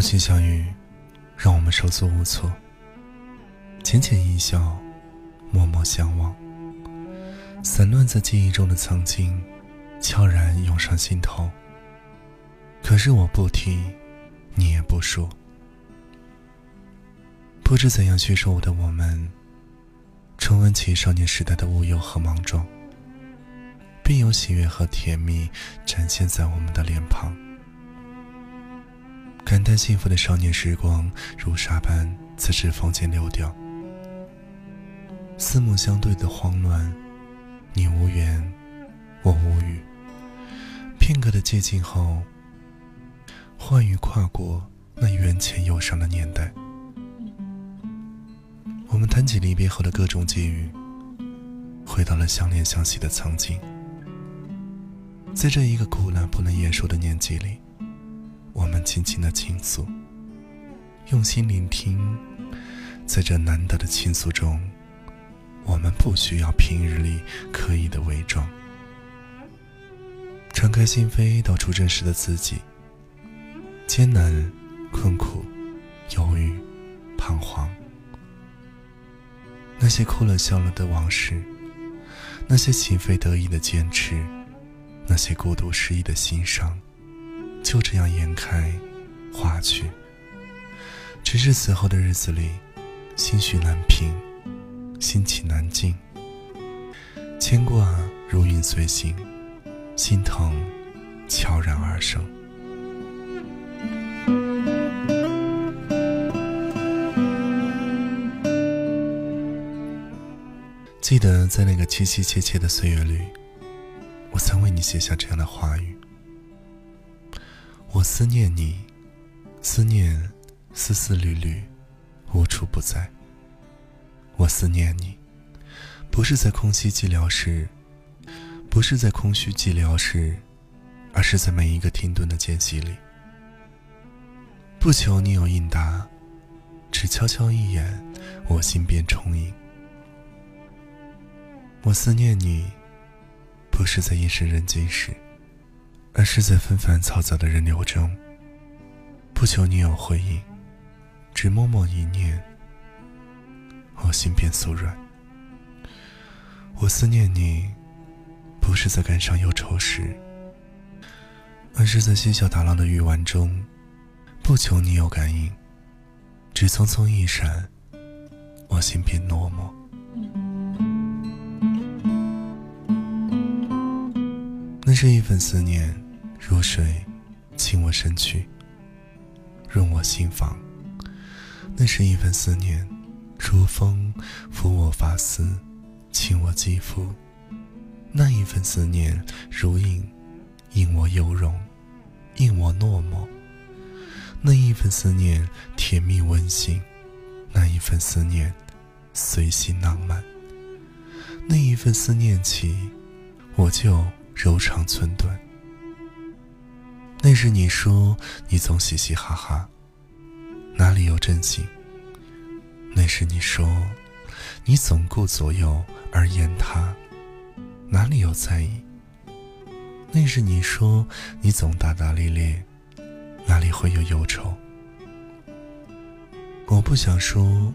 风起小雨，让我们手足无措。浅浅一笑，默默相望。散乱在记忆中的曾经，悄然涌上心头。可是我不提，你也不说。不知怎样去说的我们，重温起少年时代的无忧和莽撞，便有喜悦和甜蜜展现在我们的脸庞。感叹幸福的少年时光如沙般自指缝间流掉，四目相对的慌乱，你无言，我无语。片刻的接近后，欢愉跨过那缘浅忧伤的年代。我们谈起离别后的各种际遇，回到了相恋相惜的曾经。在这一个苦难不能言说的年纪里。轻轻的倾诉，用心聆听，在这难得的倾诉中，我们不需要平日里刻意的伪装，敞开心扉，道出真实的自己。艰难、困苦、犹豫、彷徨，那些哭了笑了的往事，那些情非得已的坚持，那些孤独失意的心伤。就这样延开，化去。只是此后的日子里，心绪难平，心情难静，牵挂如影随形，心疼悄然而生。记得在那个凄凄切切的岁月里，我曾为你写下这样的话语。我思念你，思念丝丝缕缕，无处不在。我思念你，不是在空虚寂寥时，不是在空虚寂寥时，而是在每一个停顿的间隙里。不求你有应答，只悄悄一眼，我心便充盈。我思念你，不是在夜深人静时。而是在纷繁嘈杂的人流中，不求你有回应，只默默一念，我心便酥软。我思念你，不是在感伤忧愁时，而是在嬉笑打闹的欲望中，不求你有感应，只匆匆一闪，我心便落寞。那是一份思念，如水侵我身躯，润我心房；那是一份思念，如风拂我发丝，沁我肌肤；那一份思念，如影映我幽容，映我落寞；那一份思念，甜蜜温馨；那一份思念，随心浪漫；那一份思念起，我就。柔肠寸断。那时你说你总嘻嘻哈哈，哪里有真心？那时你说你总顾左右而言他，哪里有在意？那时你说你总大大咧咧，哪里会有忧愁？我不想说，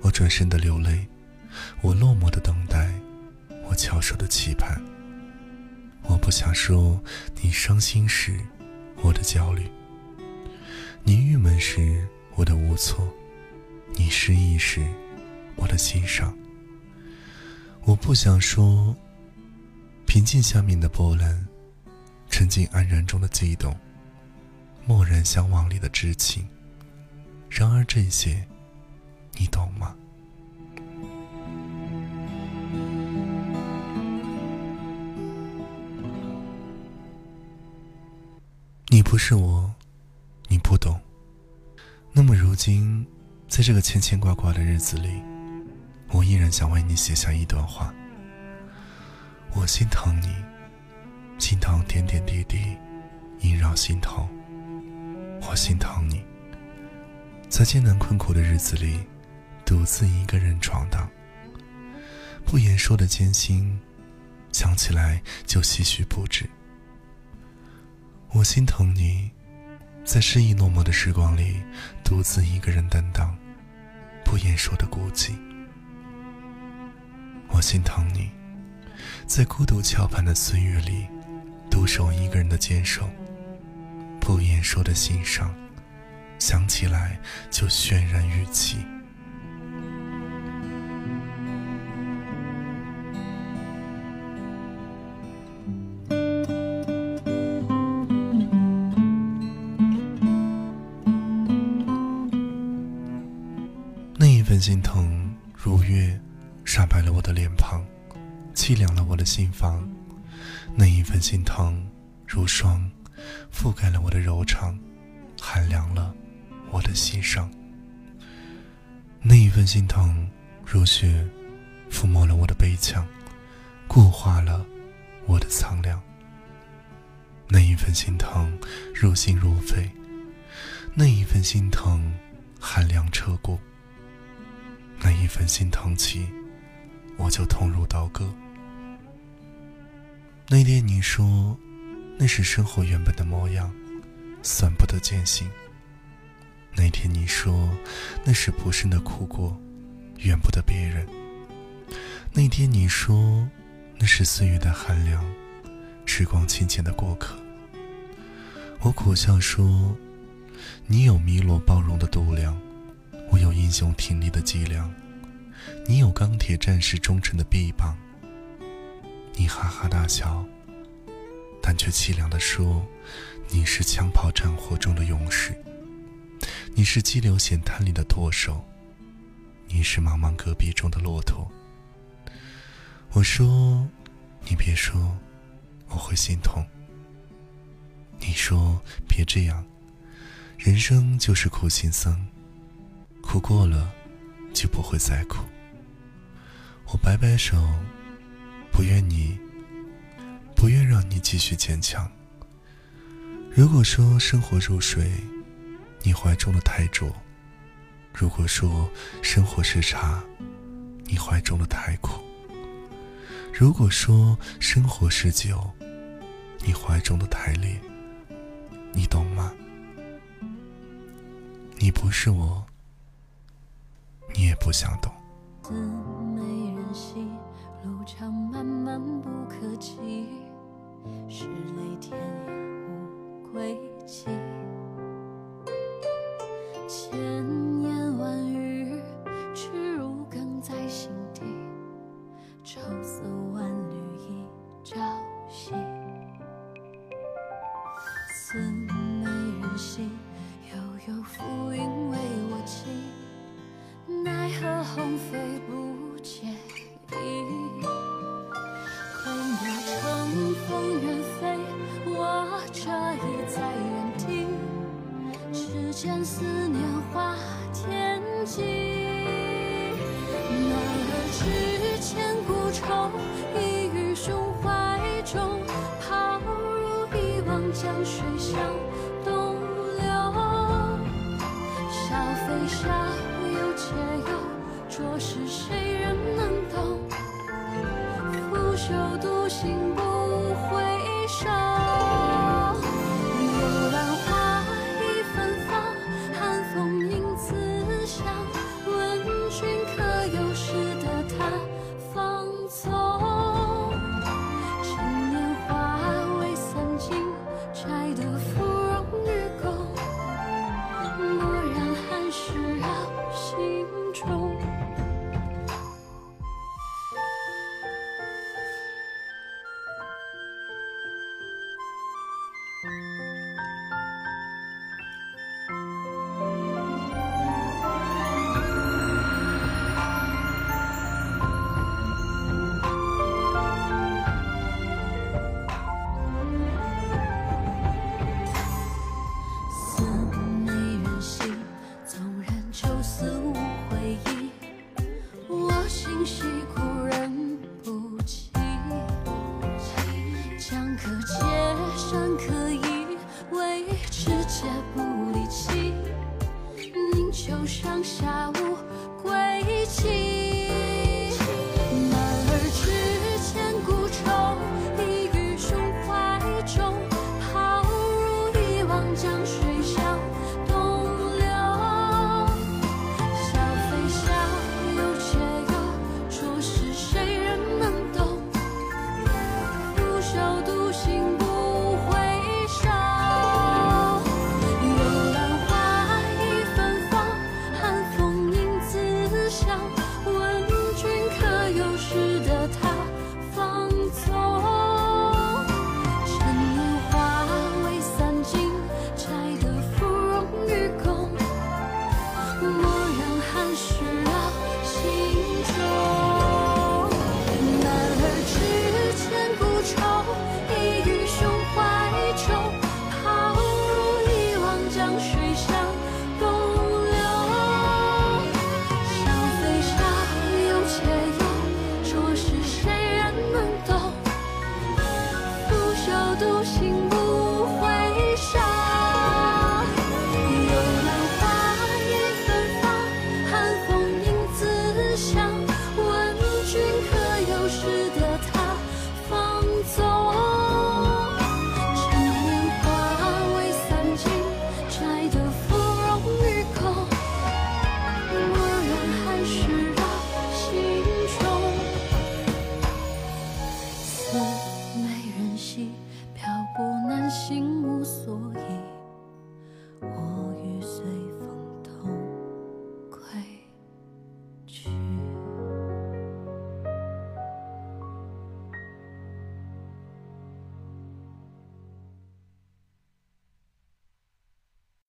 我转身的流泪，我落寞的等待，我翘首的期盼。我不想说，你伤心时，我的焦虑；你郁闷时，我的无措；你失意时，我的欣赏。我不想说，平静下面的波澜，沉浸安然中的悸动，默然相望里的知情。然而这些，你懂吗？不是我，你不懂。那么如今，在这个牵牵挂挂的日子里，我依然想为你写下一段话。我心疼你，心疼点点滴滴萦绕心头。我心疼你，在艰难困苦的日子里，独自一个人闯荡。不言说的艰辛，想起来就唏嘘不止。我心疼你，在失意落寞的时光里，独自一个人担当不言说的孤寂。我心疼你，在孤独翘盼的岁月里，独守一个人的坚守，不言说的心伤，想起来就渲然欲泣。心疼如月，煞白了我的脸庞，凄凉了我的心房。那一份心疼如霜，覆盖了我的柔肠，寒凉了我的心上。那一份心疼如雪，抚摸了我的悲腔，固化了我的苍凉。那一份心疼如心如肺，那一份心疼寒凉彻骨。那一份心疼起，我就痛如刀割。那天你说，那是生活原本的模样，算不得艰辛。那天你说，那是不慎的苦果，怨不得别人。那天你说，那是岁月的寒凉，时光轻浅的过客。我苦笑说，你有汨罗包容的度量。英雄挺立的脊梁，你有钢铁战士忠诚的臂膀。你哈哈大笑，但却凄凉地说：“你是枪炮战火中的勇士，你是激流险滩里的舵手，你是茫茫戈壁中的骆驼。”我说：“你别说，我会心痛。”你说：“别这样，人生就是苦行僧。”哭过了，就不会再哭。我摆摆手，不愿你，不愿让你继续坚强。如果说生活如水，你怀中的太浊；如果说生活是茶，你怀中的太苦；如果说生活是酒，你怀中的太烈。你懂吗？你不是我。你也不想懂。字没人惜，路长漫漫不可江水向东流，笑非笑，有。且忧，浊世谁人能懂？拂袖独行